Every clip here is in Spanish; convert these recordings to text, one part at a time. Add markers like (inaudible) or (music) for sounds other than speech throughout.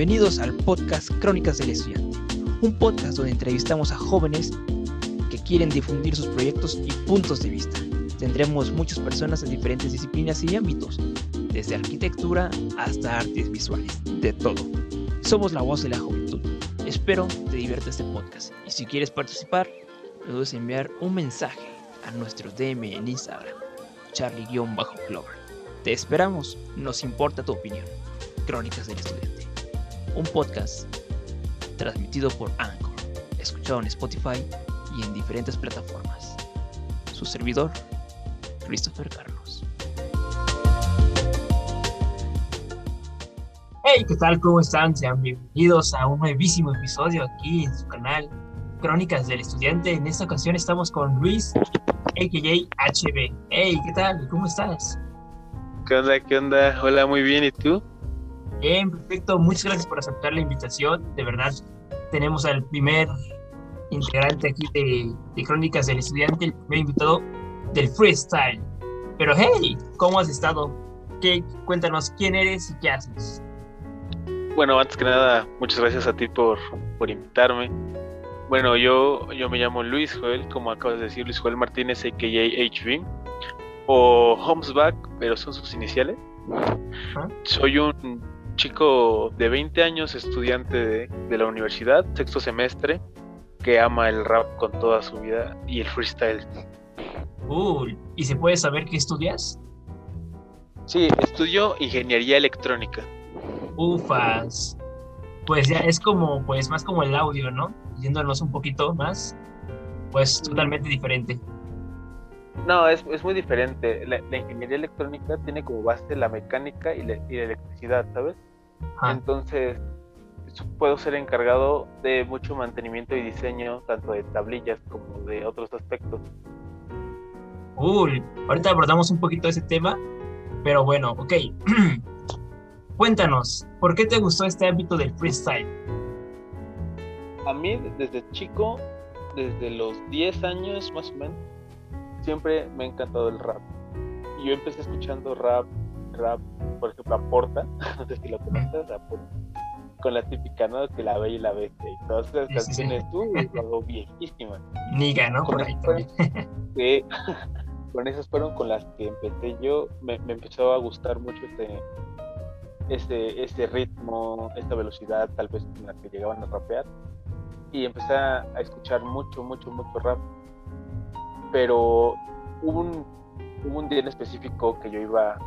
Bienvenidos al podcast Crónicas del Estudiante, un podcast donde entrevistamos a jóvenes que quieren difundir sus proyectos y puntos de vista. Tendremos muchas personas en diferentes disciplinas y ámbitos, desde arquitectura hasta artes visuales, de todo. Somos la voz de la juventud. Espero te divierta este podcast y si quieres participar, no dudes enviar un mensaje a nuestro DM en Instagram, charlie-clover. Te esperamos, nos importa tu opinión. Crónicas del Estudiante un podcast transmitido por Anchor, escuchado en Spotify y en diferentes plataformas. Su servidor, Christopher Carlos. Hey, ¿qué tal? ¿Cómo están? Sean bienvenidos a un nuevísimo episodio aquí en su canal Crónicas del Estudiante. En esta ocasión estamos con Luis, a.k.a. HB. Hey, ¿qué tal? ¿Cómo estás? ¿Qué onda? ¿Qué onda? Hola, muy bien. ¿Y tú? Bien, perfecto. Muchas gracias por aceptar la invitación. De verdad, tenemos al primer integrante aquí de, Crónicas del Estudiante, el primer invitado del freestyle. Pero hey, ¿cómo has estado? ¿Qué, cuéntanos quién eres y qué haces. Bueno, antes que nada, muchas gracias a ti por, por invitarme. Bueno, yo, yo me llamo Luis Joel, como acabas de decir, Luis Joel Martínez, a.k.a. HV, o Homesback, pero son sus iniciales. Soy un chico de 20 años, estudiante de, la universidad, sexto semestre, que ama el rap con toda su vida y el freestyle. Uy, ¿y se puede saber qué estudias? Sí, estudio ingeniería electrónica. Ufas. Pues ya es como, pues más como el audio, ¿no? Yéndonos un poquito más, pues totalmente diferente. No, es, muy diferente. La, ingeniería electrónica tiene como base la mecánica y la electricidad, ¿sabes? Entonces, puedo ser encargado de mucho mantenimiento y diseño, tanto de tablillas como de otros aspectos. Uy, ahorita abordamos un poquito ese tema, pero bueno, ok. (clears throat) Cuéntanos, ¿por qué te gustó este ámbito del freestyle? A mí, desde chico, desde los 10 años más o menos, siempre me ha encantado el rap. Yo empecé escuchando rap rap, por ejemplo, Aporta, (laughs) no sé si lo conoces, con la típica, ¿no? Que la ve y la bestia y todas esas canciones, tú, algo viejísima. Niga, ¿no? Con, (laughs) (laughs) con esas fueron con las que empecé yo, me, empezó a gustar mucho este, este, este ritmo, esta velocidad, tal vez con la que llegaban a rapear, y empecé a, escuchar mucho, mucho, mucho rap. Pero hubo un, hubo un día en específico que yo iba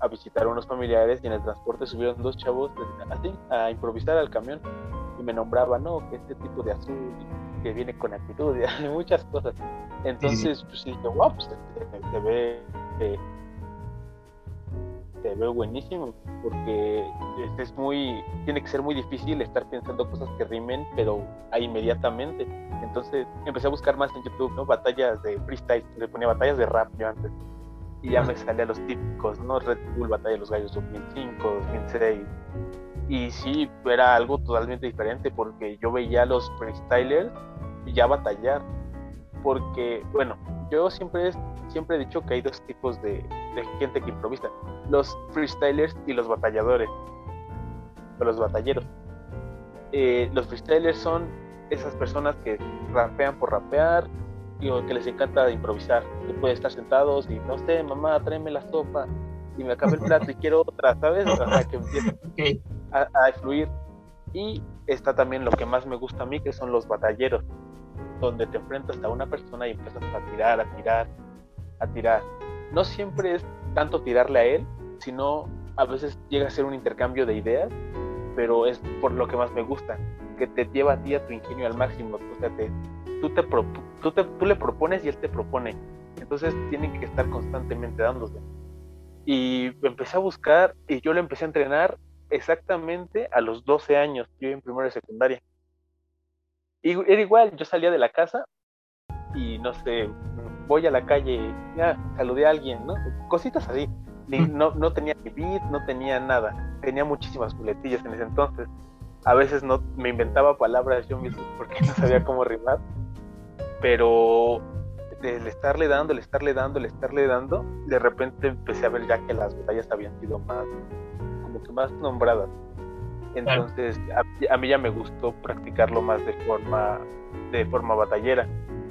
a visitar a unos familiares y en el transporte subieron dos chavos así a improvisar al camión y me nombraban, no, que este tipo de azul que viene con actitud (laughs) y muchas cosas. Entonces, pues dije, wow, pues te, ve, te, ve buenísimo porque es muy, tiene que ser muy difícil estar pensando cosas que rimen, pero ahí inmediatamente. Entonces empecé a buscar más en YouTube, ¿no? Batallas de freestyle, le ponía batallas de rap yo antes y ya me salía los típicos, ¿no? Red Bull Batalla de los Gallos 2005, 2006. Y sí, era algo totalmente diferente porque yo veía a los freestylers ya batallar. Porque, bueno, yo siempre, siempre he dicho que hay dos tipos de, gente que improvisa: los freestylers y los batalladores, o los batalleros. Eh, los freestylers son esas personas que rapean por rapear, que les encanta improvisar, que puede estar sentados y no sé, mamá, tráeme la sopa y me acaba el plato y quiero otra, ¿sabes? O sea, que empieza (laughs) a, a fluir. Y está también lo que más me gusta a mí, que son los batalleros, donde te enfrentas a una persona y empiezas a tirar, a tirar, a tirar. No siempre es tanto tirarle a él, sino a veces llega a ser un intercambio de ideas, pero es por lo que más me gusta, que te lleva a ti a tu ingenio al máximo, o sea, te, tú, te, tú, te, tú le propones y él te propone. Entonces tienen que estar constantemente dándose. Y empecé a buscar y yo le empecé a entrenar exactamente a los 12 años, yo en primero de secundaria. Y era igual, yo salía de la casa y no sé, voy a la calle, ya saludé a alguien, ¿no? Cositas así. no, no tenía beat, no tenía nada. Tenía muchísimas muletillas en ese entonces. A veces no me inventaba palabras yo mismo porque no sabía (laughs) cómo rimar. Pero el estarle dando, el estarle dando, el estarle dando, de repente empecé a ver ya que las batallas habían sido más, como que más nombradas. Entonces, a, mí ya me gustó practicarlo más de forma, de forma batallera.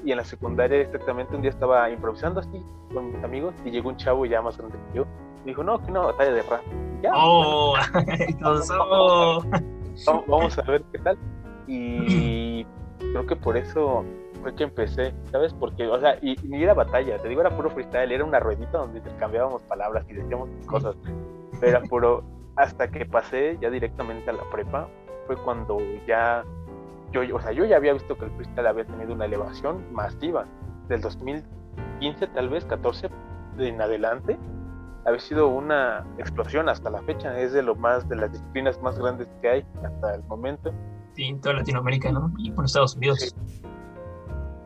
Y en la secundaria, exactamente, un día estaba improvisando así con mis amigos y llegó un chavo ya más grande que yo. Y dijo, no, que una batalla de rap. Ya, oh, (laughs) (laughs) entonces, oh. vamos, vamos a ver qué tal. Y creo que por eso fue que empecé, ¿sabes? Porque, o sea, y, ni era batalla, te digo, era puro freestyle, era una ruedita donde intercambiábamos palabras y decíamos cosas, pero era puro, hasta que pasé ya directamente a la prepa, fue cuando ya, yo, o sea, yo ya había visto que el freestyle había tenido una elevación masiva, del 2015 tal vez, 14 en adelante, había sido una explosión hasta la fecha, es de lo más, de las disciplinas más grandes que hay hasta el momento. Sí, en toda Latinoamérica, ¿no? Y por Estados Unidos.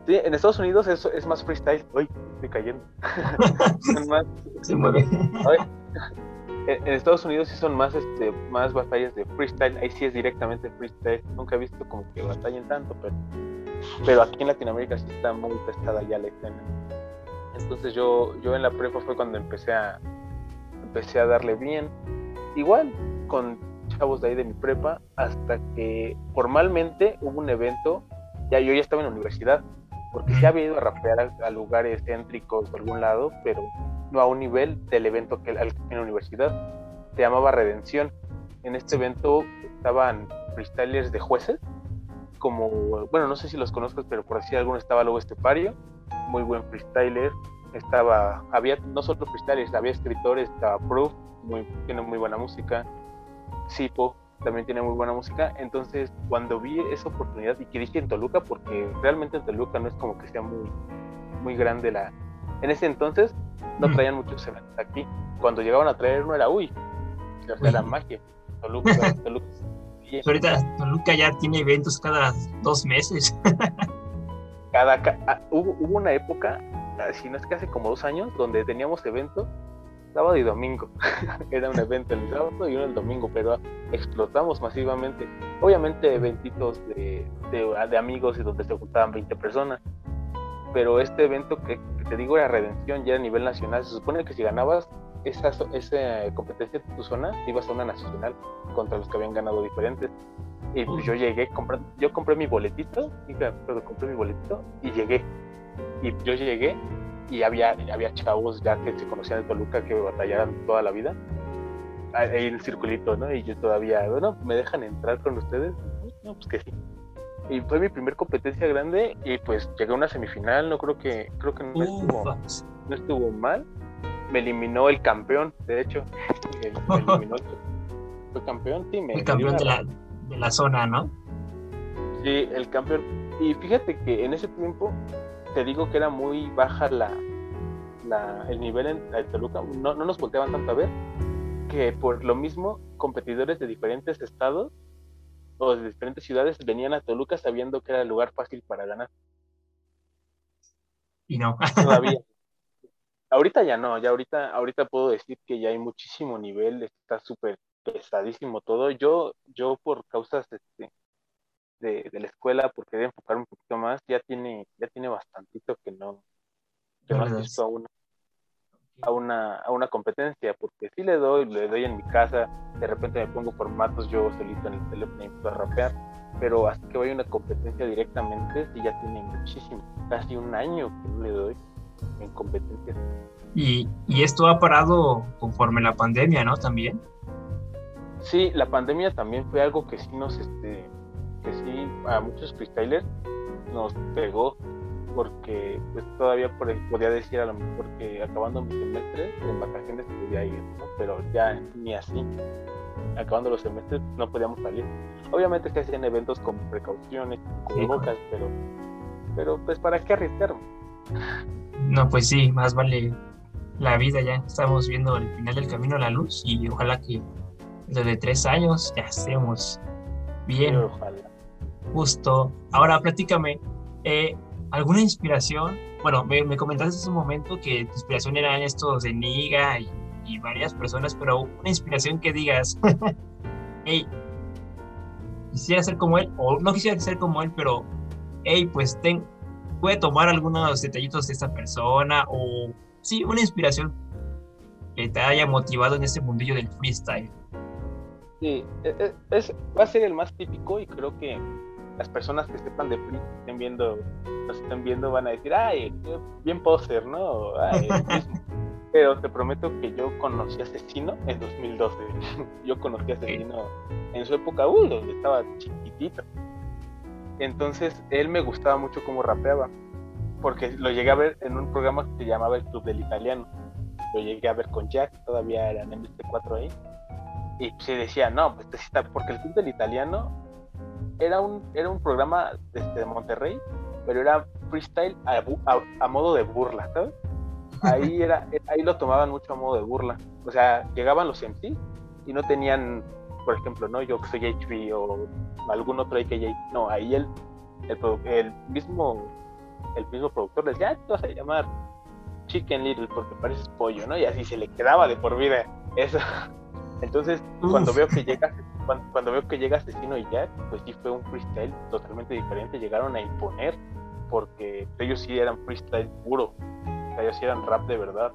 Sí, en Estados Unidos es, es más freestyle. Uy, estoy cayendo. (laughs) (laughs) más, En, Estados Unidos sí son más, este, más batallas de freestyle. Ahí sí es directamente freestyle. Nunca he visto como que batallen tanto, pero, pero aquí en Latinoamérica sí está muy pesada ya la escena. Entonces yo, yo en la prepa fue cuando empecé a, empecé a darle bien. Igual con chavos de ahí de mi prepa, hasta que formalmente hubo un evento. Ya yo ya estaba en la universidad porque sí había ido a rapear a, lugares céntricos de algún lado, pero a un nivel del evento que en la universidad. Se llamaba Redención. En este evento estaban freestylers de jueces, como, bueno, no sé si los conozco, pero por así alguno estaba luego Estepario, muy buen freestyler. Estaba, había no solo freestylers, había escritores, estaba Proof, muy, tiene muy buena música. Sipo, también tiene muy buena música. Entonces, cuando vi esa oportunidad y que dije en Toluca, porque realmente en Toluca no es como que sea muy, muy grande la. En ese entonces no traían muchos eventos aquí. Cuando llegaban a traer uno era uy, era magia. Toluca, (laughs) Toluca. ahorita Toluca ya tiene eventos cada dos meses. (laughs) cada, ah, hubo, hubo una época, si no es que hace como dos años, donde teníamos eventos sábado y domingo. (laughs) Era un evento el sábado y uno el domingo, pero explotamos masivamente. Obviamente eventitos de, de, amigos y donde se juntaban 20 personas. Pero este evento que, te digo era Redención, ya a nivel nacional, se supone que si ganabas esa, esa competencia de tu zona, ibas a una nacional contra los que habían ganado diferentes. Y pues yo llegué, compré, yo compré mi boletito, pero compré mi boletito y llegué. Y yo llegué y había, había chavos ya que se conocían de Toluca que batallaban toda la vida ahí en el circulito, ¿no? Y yo todavía, bueno, ¿me dejan entrar con ustedes? No, pues que sí. Y fue mi primer competencia grande y pues llegué a una semifinal, no creo que, creo que no, estuvo, no estuvo mal. Me eliminó el campeón, de hecho. Me eliminó el, campeón, sí. Me, el campeón de la, de la zona, ¿no? Sí, el campeón. Y fíjate que en ese tiempo te digo que era muy baja la, el nivel en, Toluca, no, nos volteaban tanto a ver, que por lo mismo competidores de diferentes estados o de diferentes ciudades venían a Toluca sabiendo que era el lugar fácil para ganar. Y no. Todavía. (laughs) ahorita ya no, ya ahorita, ahorita puedo decir que ya hay muchísimo nivel, está súper pesadísimo todo. Yo, yo por causas este, de, la escuela porque debe enfocar un poquito más, ya tiene, ya tiene bastantito que no, que no asisto a una, a una, a una competencia, porque si le doy, le doy en mi casa, de repente me pongo formatos yo solito en el teléfono y empiezo a rapear, pero hasta que vaya a una competencia directamente, sí ya tiene muchísimo, casi un año que no le doy en competencias. Y, y esto ha parado conforme la pandemia, ¿no? También. Sí, la pandemia también fue algo que sí nos, este, que sí a muchos freestylers nos pegó porque pues todavía podía decir a lo mejor que acabando mi semestre en vacaciones podía ir, pero ya ni así. Acabando los semestres no podíamos salir. Obviamente que hacían eventos con precauciones, con bocas, pero, pero pues para qué arriesgar. No, pues sí, más vale la vida ya. Estamos viendo el final del camino a la luz y ojalá que desde tres años ya estemos bien. ojalá Justo. Ahora, platícame, eh, ¿alguna inspiración? Bueno, me, comentaste hace un momento que tu inspiración eran estos de Niga y, varias personas, pero una inspiración que digas, (laughs) hey, quisiera ser como él, o no quisiera ser como él, pero, hey, pues ten, puede tomar algunos detallitos de esta persona, o sí, una inspiración que te haya motivado en ese mundillo del freestyle. Sí, e, e, es, va a ser el más típico y creo que las personas que sepan de free estén viendo, nos estén viendo van a decir, ay, bien poser, ¿no? (laughs) Pero te prometo que yo conocí a Asesino en 2012. (laughs) yo conocí a Asesino en su época, uh, donde estaba chiquitito. Entonces, él me gustaba mucho cómo rapeaba, porque lo llegué a ver en un programa que se llamaba El Club del Italiano. Lo llegué a ver con Jack, todavía eran en este 4 ahí. Y se decía, no, pues está, porque el Club del Italiano era un, era un programa desde de Monterrey, pero era freestyle a, modo de burla, ¿sabes? Ahí, (laughs) era, ahí lo tomaban mucho a modo de burla. O sea, llegaban los MC y no tenían, por ejemplo, no yo que soy HB o algún otro AKJ. No, ahí el, el, mismo el mismo productor les decía, ah, te vas a llamar Chicken Little porque pareces pollo, ¿no? Y así se le quedaba de por vida eso. (laughs) Entonces, cuando veo que llega cuando, veo que llega Asesino y Jack, pues sí fue un freestyle totalmente diferente. Llegaron a imponer, porque ellos sí eran freestyle puro. O sea, ellos sí eran rap de verdad.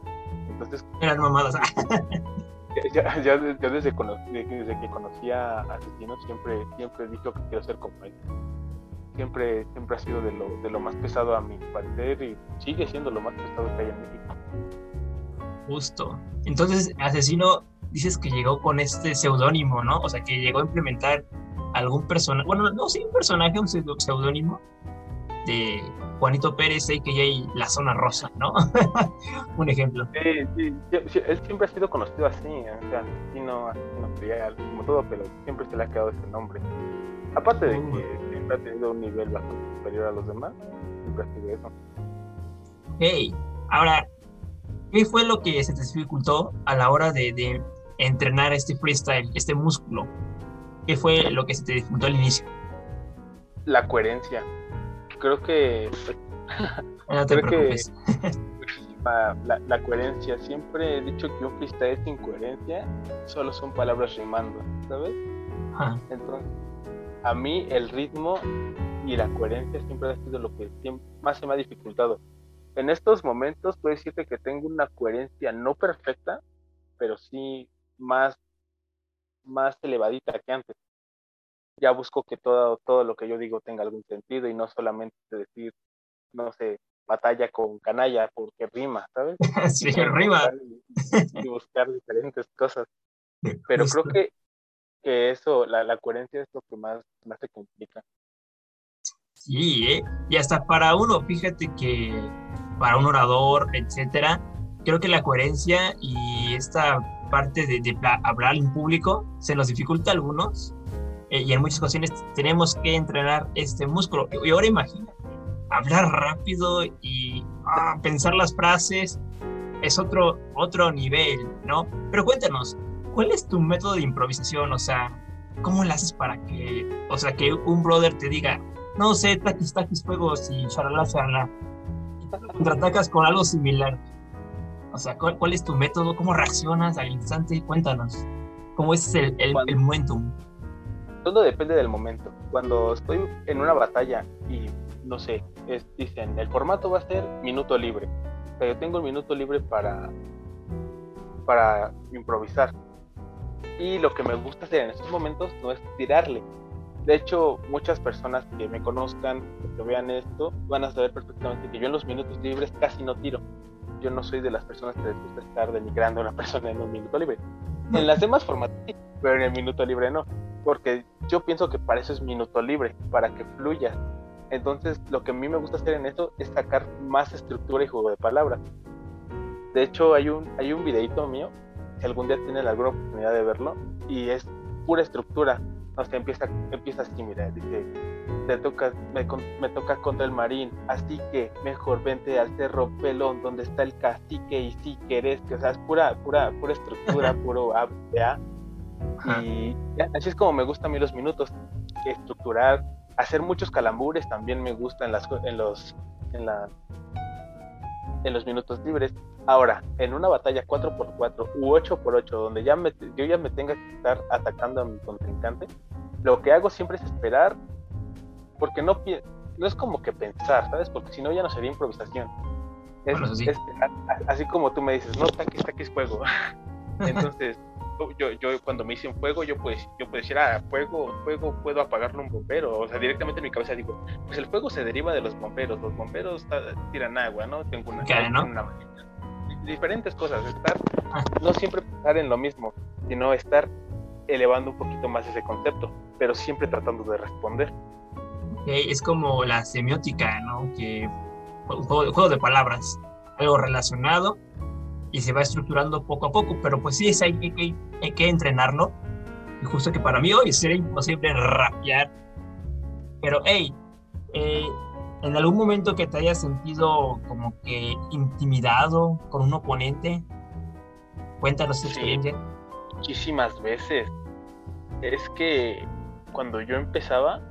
Entonces. Eran mamadas. (laughs) ya, ya, desde, desde, que conocí a Asesino siempre, siempre he dicho que quiero ser como él. Siempre, siempre ha sido de lo, de lo más pesado a mi parecer y sigue siendo lo más pesado que hay en México. Justo. Entonces, Asesino dices que llegó con este seudónimo, ¿no? O sea, que llegó a implementar algún personaje, bueno, no, sí, un personaje, un seudónimo de Juanito Pérez, a.k.a. La Zona Rosa, ¿no? (laughs) un ejemplo. Sí, sí, él siempre ha sido conocido así, o sea, así no, así no como todo, pero siempre se le ha quedado ese nombre. Aparte de que siempre ha tenido un nivel bastante superior a los demás, siempre ha sido eso. Hey, ahora, ¿qué fue lo que se te dificultó a la hora de entrenar este freestyle, este músculo? ¿Qué fue lo que se te disputó al inicio? La coherencia. Creo que. (laughs) No te preocupes. (laughs) la, coherencia. Siempre he dicho que un freestyle sin coherencia solo son palabras rimando, ¿sabes? Entonces, a mí el ritmo y la coherencia siempre ha sido lo que más se me ha dificultado. En estos momentos puedo decirte que tengo una coherencia no perfecta, pero sí más, más elevadita que antes. Ya busco que todo, todo lo que yo digo tenga algún sentido y no solamente decir, no sé, batalla con canalla porque rima, ¿sabes? (laughs) sí, rima. Y, buscar diferentes cosas. (laughs) Pero creo que, que eso, la, la, coherencia es lo que más, más se complica. Sí, ¿eh? y hasta para uno, fíjate que para un orador, etcétera, creo que la coherencia y esta parte de, hablar en público se nos dificulta a algunos eh, y en muchas ocasiones tenemos que entrenar este músculo. Y ahora imagina, hablar rápido y ah, pensar las frases es otro, otro nivel, ¿no? Pero cuéntanos, ¿cuál es tu método de improvisación? O sea, ¿cómo lo haces para que, o sea, que un brother te diga, no sé, taquis, taquis, fuegos y charla, charla, contraatacas con algo similar? O sea, ¿cuál, es tu método? ¿Cómo reaccionas al instante? Cuéntanos. ¿Cómo es el, el, momentum? Todo depende del momento. Cuando estoy en una batalla y, no sé, dicen, el formato va a ser minuto libre. Pero yo tengo el minuto libre para, para improvisar. Y lo que me gusta hacer en estos momentos no es tirarle. De hecho, muchas personas que me conozcan, que vean esto, van a saber perfectamente que yo en los minutos libres casi no tiro yo no soy de las personas que les gusta estar denigrando a una (laughs) persona en un minuto libre. En las demás formas pero en el minuto libre no, porque yo pienso que para eso es minuto libre, para que fluya. Entonces, lo que a mí me gusta hacer en esto es sacar más estructura y juego de palabras. De hecho, hay un, hay un videito mío, si algún día tienen alguna oportunidad de verlo, y es pura estructura. O sea, empieza, empieza así, mira, dice, te toca, me, me, toca contra el marín, así que mejor vente al cerro pelón donde está el cacique y si querés, que o sea, es pura, pura, pura estructura, (laughs) puro A, Y así es como me gustan a mí los minutos, estructurar, hacer muchos calambures también me gusta en, las, en, los, en, la, en los minutos libres. Ahora, en una batalla 4x4 u 8x8, donde ya me, yo ya me tenga que estar atacando a mi contrincante, lo que hago siempre es esperar, porque no, no es como que pensar, ¿sabes? Porque si no ya no sería improvisación. Es, así como tú me dices, no, taquis, taquis, fuego. (laughs) Entonces, yo, yo cuando me hice un fuego, yo pues, yo puedo decir, ah, fuego, fuego, puedo apagarlo un bombero. O sea, directamente en mi cabeza digo, pues el fuego se deriva de los bomberos. Los bomberos tiran agua, ¿no? Tengo una, una diferentes cosas. Estar, ah. no siempre pensar en lo mismo, sino estar elevando un poquito más ese concepto, pero siempre tratando de responder. Es como la semiótica, ¿no? Que un juego, de palabras, algo relacionado y se va estructurando poco a poco, pero pues sí, es, hay, que, hay que entrenarlo. Y justo que para mí hoy sería imposible rapear. Pero, hey, eh, ¿en algún momento que te hayas sentido como que intimidado con un oponente? Cuéntanos tu experiencia. Muchísimas veces. Es que cuando yo empezaba,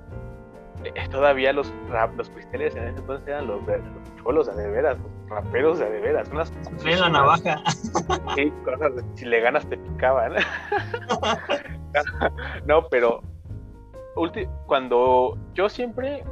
eh, todavía los rap, los cristales en ese entonces eran los, los cholos de veras, los raperos de veras. Unas, la navaja. (laughs) Cosas, si le ganas te picaban. (laughs) no, pero cuando yo siempre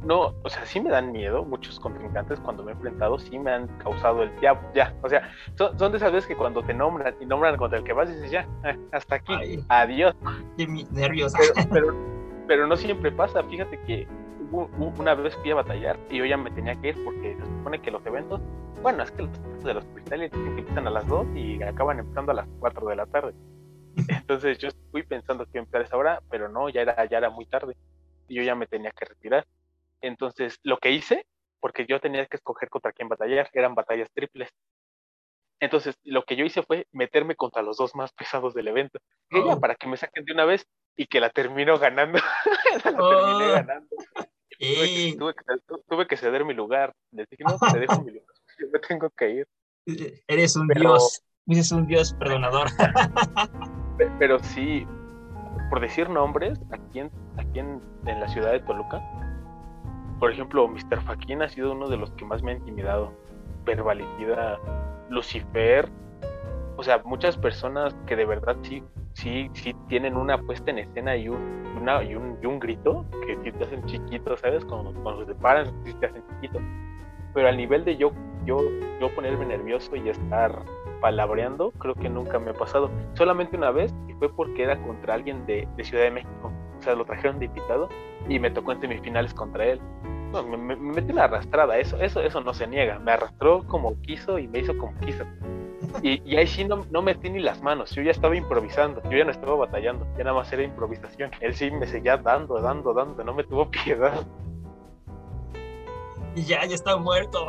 no, o sea, sí me dan miedo muchos contrincantes cuando me he enfrentado, sí me han causado el ya, ya, o sea, son, de esas veces que cuando te nombran y nombran contra el que vas dices ya, eh, hasta aquí, adiós. Qué nervios. Pero, pero, no siempre pasa, fíjate que hubo una vez fui a batallar y yo ya me tenía que ir porque se supone que los eventos, bueno, es que los eventos de los cristales empiezan a las 2 y acaban empezando a las 4 de la tarde. (laughs) Entonces yo fui pensando que empezar esa hora, pero no, ya era, ya era muy tarde y yo ya me tenía que retirar. Entonces, lo que hice, porque yo tenía que escoger contra quién batallar, eran batallas triples. Entonces, lo que yo hice fue meterme contra los dos más pesados del evento. Oh. para que me saquen de una vez y que la termino ganando. (laughs) la terminé oh. ganando. Tuve, que, ceder mi lugar. Les dije, no, te dejo mi lugar. (laughs) Yo me tengo que ir. Eres un dios. Eres un dios perdonador. (laughs) pero sí, por decir nombres, aquí en, aquí en la ciudad de Toluca, por ejemplo, Mr. Faquín ha sido uno de los que más me ha intimidado. Verbalicida, Lucifer, o sea, muchas personas que de verdad sí, sí, sí tienen una puesta en escena y un, y un, y un grito que sí te hacen chiquito, ¿sabes? Cuando, cuando se paran, sí te hacen chiquito. Pero al nivel de yo, yo, yo ponerme nervioso y estar palabreando, creo que nunca me ha pasado. Solamente una vez, y fue porque era contra alguien de, de Ciudad de México. O sea, lo trajeron de invitado y me tocó en semifinales contra él. No, me, me, metí una arrastrada, eso, eso, eso no se niega. Me arrastró como quiso y me hizo como quiso. Y, y ahí sí no, no, metí ni las manos, yo ya estaba improvisando, yo ya no estaba batallando, ya nada más era improvisación. Él sí me seguía dando, dando, dando, no me tuvo piedad. Y ya, ya está muerto.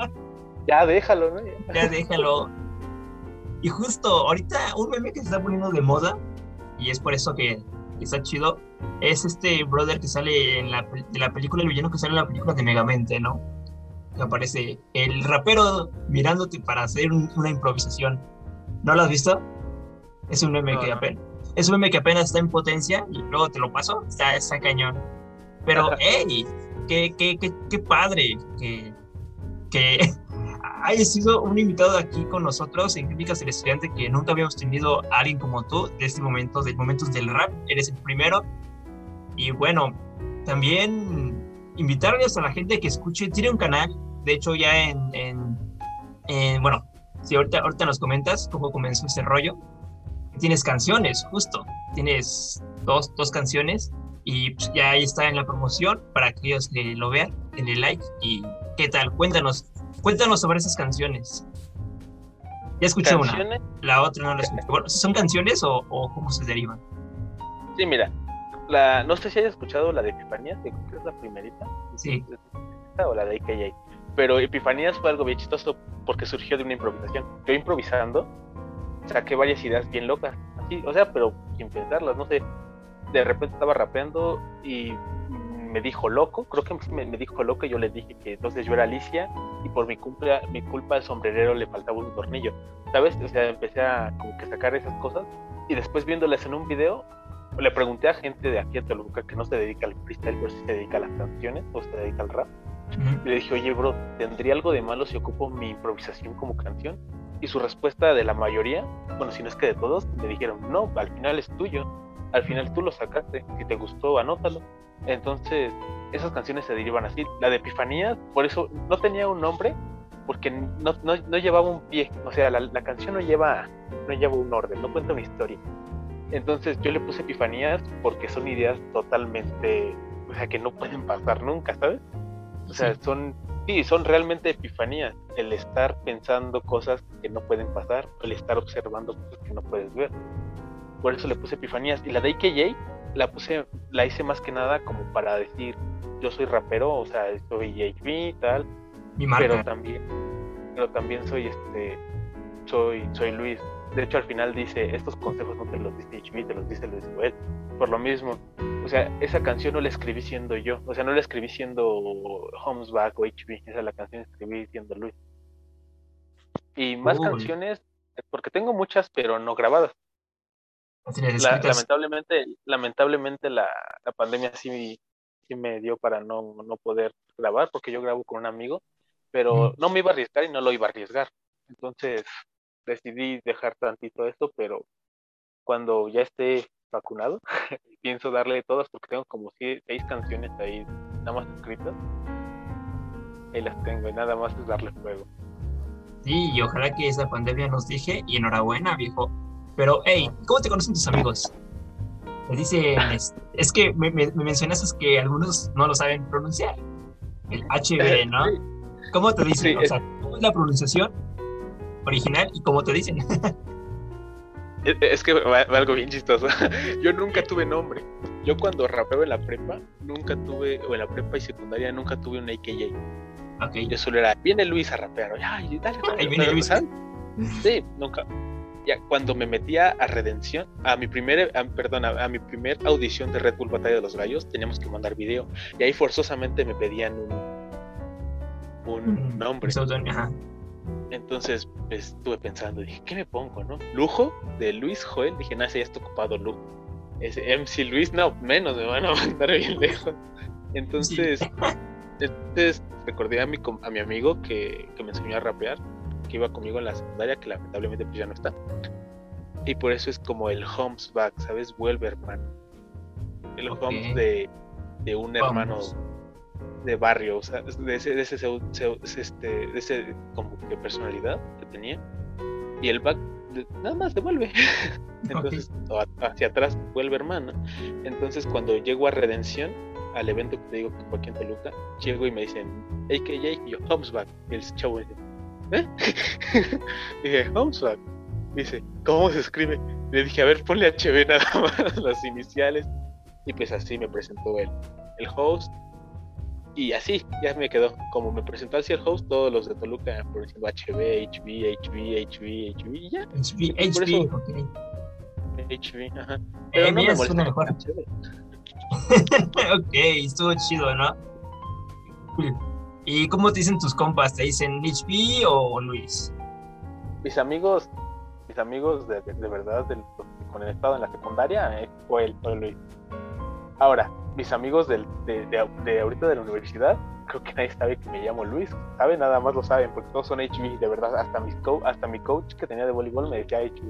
(laughs) ya déjalo, ¿no? Ya. déjalo. Y justo ahorita un meme que se está poniendo de moda, y es por eso que está chido, es este brother que sale en la, de la película, el villano que sale en la película de Megamente, ¿no? Que aparece el rapero mirándote para hacer una improvisación. ¿No lo has visto? Es un meme que apenas, es un meme que apenas está en potencia y luego te lo paso, está, está cañón. Pero, hey, qué, qué, qué, qué padre que, que (laughs) hayas sido un invitado aquí con nosotros en Críticas del Estudiante que nunca habíamos tenido a alguien como tú de este momento, de momentos del rap. Eres el primero. Y bueno, también invitarles a la gente que escuche, tiene un canal, de hecho ya en, en, bueno, si ahorita, ahorita nos comentas cómo comenzó este rollo, tienes canciones, justo, tienes dos, dos canciones y pues, ya ahí está en la promoción para que ellos lo vean, denle like y qué tal, cuéntanos, cuéntanos sobre esas canciones. Ya escuché una, la otra no la escuché. Bueno, ¿son canciones o, o cómo se derivan? Sí, mira, no sé si hayas escuchado la de Epifanías, que es la primerita. Sí. O la de AKJ. Pero Epifanías fue algo bien chistoso porque surgió de una improvisación. Yo improvisando saqué varias ideas bien locas. Así, o sea, pero sin pensarlas, no sé. De repente estaba rapeando y me dijo loco, creo que me, dijo loco y yo le dije que entonces yo era Alicia y por mi culpa, mi culpa al sombrerero le faltaba un tornillo, ¿sabes? O sea, empecé a sacar esas cosas y después viéndolas en un video le pregunté a gente de aquí a Toluca que no se dedica al freestyle, pero sí se dedica a las canciones o se dedica al rap. Le dije, oye, bro, ¿tendría algo de malo si ocupo mi improvisación como canción? Y su respuesta de la mayoría, bueno, si no es que de todos, me dijeron, no, al final es tuyo. al final tú lo sacaste, si te gustó, anótalo. Entonces, esas canciones se derivan así. La de Epifanías, por eso no tenía un nombre, porque no, no, no llevaba un pie, o sea, la, la, canción no lleva, no lleva un orden, no cuenta una historia. Entonces yo le puse epifanías porque son ideas totalmente, o sea, que no pueden pasar nunca, ¿sabes? O sea, son, sí, son realmente epifanías, el estar pensando cosas que no pueden pasar, el estar observando cosas que no puedes ver. Por eso le puse epifanías. Y la de IKJ la puse, la hice más que nada como para decir, yo soy rapero, o sea, soy JB y tal, Mi marca. pero también, pero también soy este, soy, soy Luis. De hecho, al final dice, estos consejos no te los dice HB, te los dice Luis Joel. Por lo mismo, o sea, esa canción no la escribí siendo yo, o sea, no la escribí siendo Homesback o HB, esa la canción la escribí siendo Luis. Y más Uy. canciones, porque tengo muchas, pero no grabadas. La- lamentablemente, lamentablemente la, la pandemia sí, sí me dio para no, no poder grabar, porque yo grabo con un amigo, pero no me iba a arriesgar y no lo iba a arriesgar. Entonces decidí dejar tantito esto, pero cuando ya esté vacunado, (laughs) pienso darle todas, porque tengo como sie- seis canciones ahí nada más escritas. Ahí las tengo y nada más es darle fuego. Sí, y ojalá que esa pandemia nos deje. Y enhorabuena, viejo. Pero, hey, ¿cómo te conocen tus amigos? Te dicen, (laughs) es, es que me, me, me mencionaste que algunos no lo saben pronunciar. El HB, ¿no? Sí. ¿Cómo te dicen? Sí, o sea, ¿cómo es la pronunciación original y cómo te dicen? (laughs) Es, que va, va algo bien chistoso. (laughs) Yo nunca tuve nombre. Yo cuando rapeaba en la prepa, nunca tuve, o en la prepa y secundaria, nunca tuve un AKJ. ok. Yo solo era, viene Luis a rapear. Ay, dale, dale, Ahí viene Luis. ¿sabes? Sí, nunca. Ya, cuando me metía a Redención, a mi primer, a- perdón, a, a mi primer audición de Red Bull Batalla de los Gallos, teníamos que mandar video. Y ahí forzosamente me pedían un, un nombre. Un pseudónimo, ajá. Entonces pues, estuve pensando, dije, ¿qué me pongo, no? Lujo de Luis Joel, dije, no, ese ya está ocupado Lujo. Ese MC Luis, no, menos, me van a (laughs) mandar bien lejos. Entonces, entonces recordé a mi, a mi amigo que, que me enseñó a rapear, que iba conmigo en la secundaria, que lamentablemente pues ya no está. Y por eso es como el Holmes back, ¿sabes? Vuelve hermano. El Ok. Holmes de, de un hermano. De barrio, o sea, de ese, de ese, este, de ese como que personalidad que tenía. Y el back nada más devuelve. (laughs) Entonces, o a- hacia atrás vuelve hermano. Entonces, cuando llego a Redención, al evento que te digo que fue aquí en Toluca, llego y me dicen, AKJ, y yo, Homesback. Y el chavo dice, ¿eh? (laughs) dije, Homesback. Dice, ¿cómo se escribe? Le dije, a ver, ponle HB nada más, (laughs) las iniciales. Y pues así me presentó el, el host. Y así, ya me quedó. Como me presentó así el host, todos los de Toluca por diciendo HB, HB, HB, HB, HB, y ya, HB, por HB, eso- ok. HB, ajá. Eh, Pero no mira, me suena molesta mejor. HB. (laughs) ok, estuvo chido, ¿no? ¿Y cómo te dicen tus compas? ¿Te dicen HB o Luis? Mis amigos, mis amigos de, de, de verdad, del, con el estado en la secundaria, eh, fue el, fue Luis. Ahora, mis amigos del, de, de, de ahorita de la universidad, creo que nadie sabe que me llamo Luis. ¿Saben? Nada más lo saben, porque todos son HB, de verdad. Hasta, mis co hasta mi coach que tenía de voleibol me decía HB.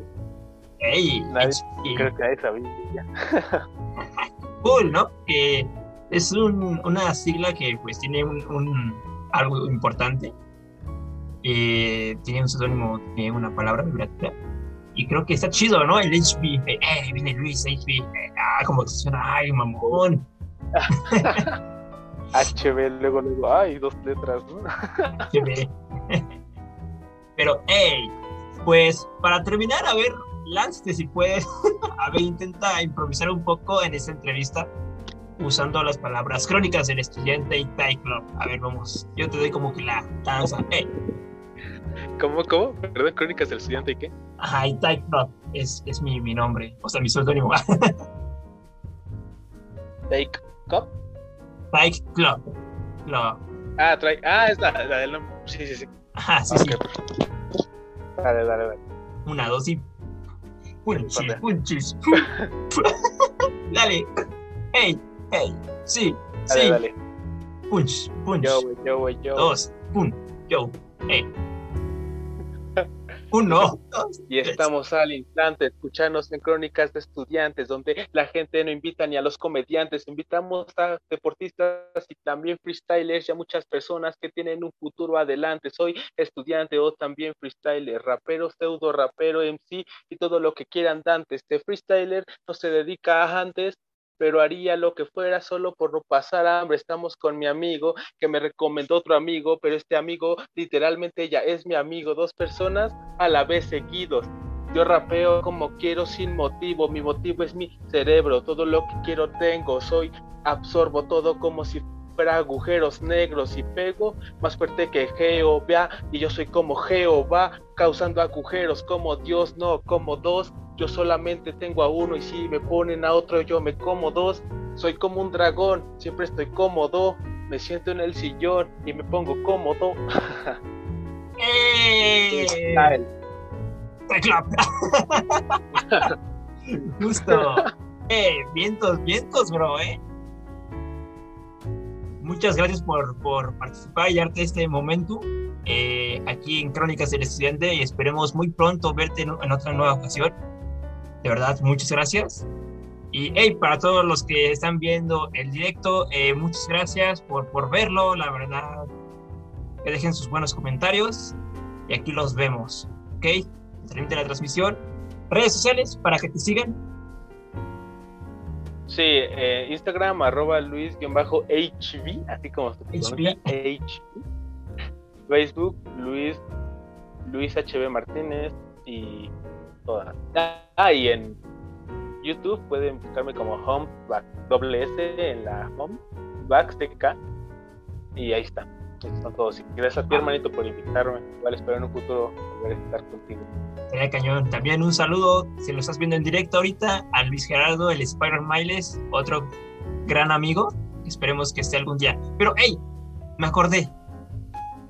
Hey, Nadie- HB. Creo que nadie sabía. (laughs) Cool, ¿no? Que es un- una sigla que pues tiene un, un- algo importante. Eh, tiene un seudónimo, tiene una palabra vibrativa. Y creo que está chido, ¿no? El HB. Eh, viene Luis, HB. eh, ah, como que suena, ay, mamón. HB, luego, luego, ay, dos letras. ¿no? HB. Pero, hey, pues para terminar, a ver, lánzate si puedes. (laughs) a ver, intenta improvisar un poco en esta entrevista usando las palabras crónicas del estudiante y Thai Club. A ver, vamos. Yo te doy como que la danza. Hey, ¿Cómo, cómo? Perdón, Crónicas del Estudiante y qué? ajá, y Thai Club es, es mi, mi nombre. O sea, mi seudónimo. (laughs) Take Cup. Thai Club. Club. Ah, trae. Ah, es la, la del nombre. Sí, sí, sí. Ajá, sí, sí. Dale, dale, dale. Una, dos y. Punchis, punchis. (laughs) Dale. Hey, hey. Sí, Dale, sí. dale. Punch, punch. Yo, yo, yo. Dos, pum, yo. Hey. Uno. Y estamos al instante, escuchando en Crónicas de Estudiantes, donde la gente no invita ni a los comediantes, invitamos a deportistas y también freestylers y a muchas personas que tienen un futuro adelante. Soy estudiante o también freestyler, rapero, pseudo rapero, MC y todo lo que quieran Dante. Este freestyler no se dedica a antes, pero haría lo que fuera solo por no pasar hambre. Estamos con mi amigo que me recomendó otro amigo, pero este amigo literalmente ya es mi amigo, dos personas a la vez seguidos. Yo rapeo como quiero sin motivo, mi motivo es mi cerebro, todo lo que quiero tengo, soy, absorbo todo como si fuera agujeros negros y pego más fuerte que Jehová y yo soy como Jehová causando agujeros como Dios, no como dos yo solamente tengo a uno y si me ponen a otro yo me como dos. Soy como un dragón, siempre estoy cómodo, me siento en el sillón y me pongo cómodo. ¡Eh! (laughs) Justo. (laughs) ¡Eh! Vientos, vientos, bro, ¿eh? Muchas gracias por, por participar y darte este momento eh, aquí en Crónicas del Estudiante y esperemos muy pronto verte en otra nueva ocasión. De verdad, muchas gracias. Y hey, para todos los que están viendo el directo, eh, muchas gracias por, por verlo. La verdad, que dejen sus buenos comentarios y aquí los vemos. ¿Ok? Termina la transmisión. Redes sociales para que te sigan. Sí, eh, Instagram arroba Luis-HV, así como se pronuncia, HV. Facebook Luis, Luis HB Martínez y todas. Ah, y en YouTube pueden buscarme como Home Back, doble S en la Home Back TK. Y ahí está. Están todos. Y gracias a ti, hermanito, por invitarme. Igual espero en un futuro volver a estar contigo. Sería cañón. También un saludo, si lo estás viendo en directo ahorita, a Luis Gerardo, el Spider Miles, otro gran amigo. Esperemos que esté algún día. Pero, hey, me acordé.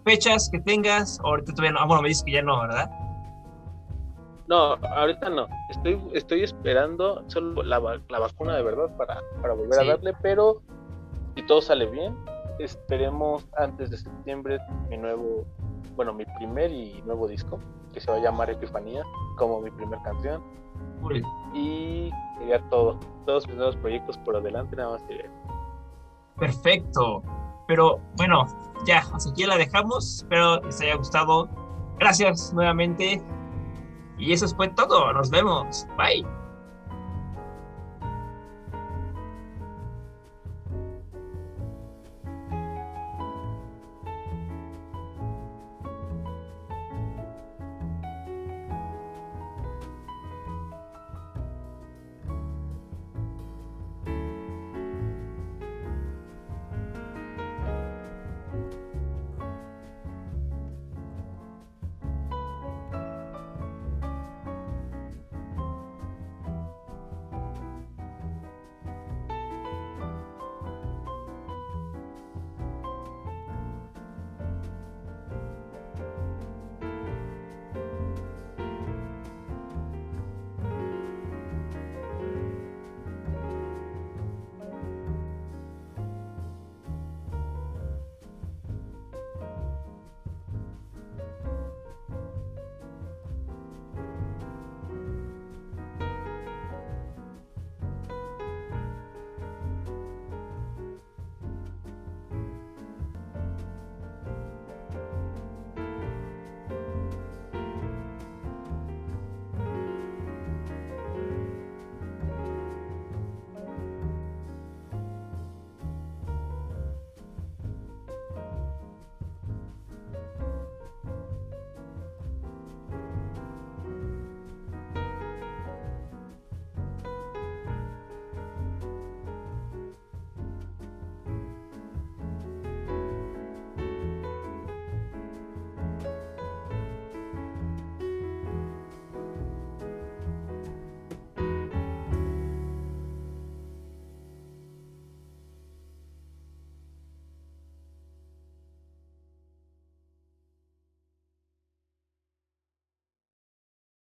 Fechas que tengas, ahorita todavía no. Ah, bueno, me dices que ya no, ¿verdad? No, ahorita no. Estoy, estoy esperando solo la, la vacuna de verdad para, para volver a darle, pero si todo sale bien, esperemos antes de septiembre mi nuevo, bueno, mi primer y nuevo disco, que se va a llamar Epifanía, como mi primer canción. Y sería todo. Todos mis nuevos proyectos por adelante, nada más Perfecto. Pero bueno, ya, hasta aquí la dejamos. Espero les haya gustado. Gracias nuevamente y eso fue todo. Nos vemos. Bye.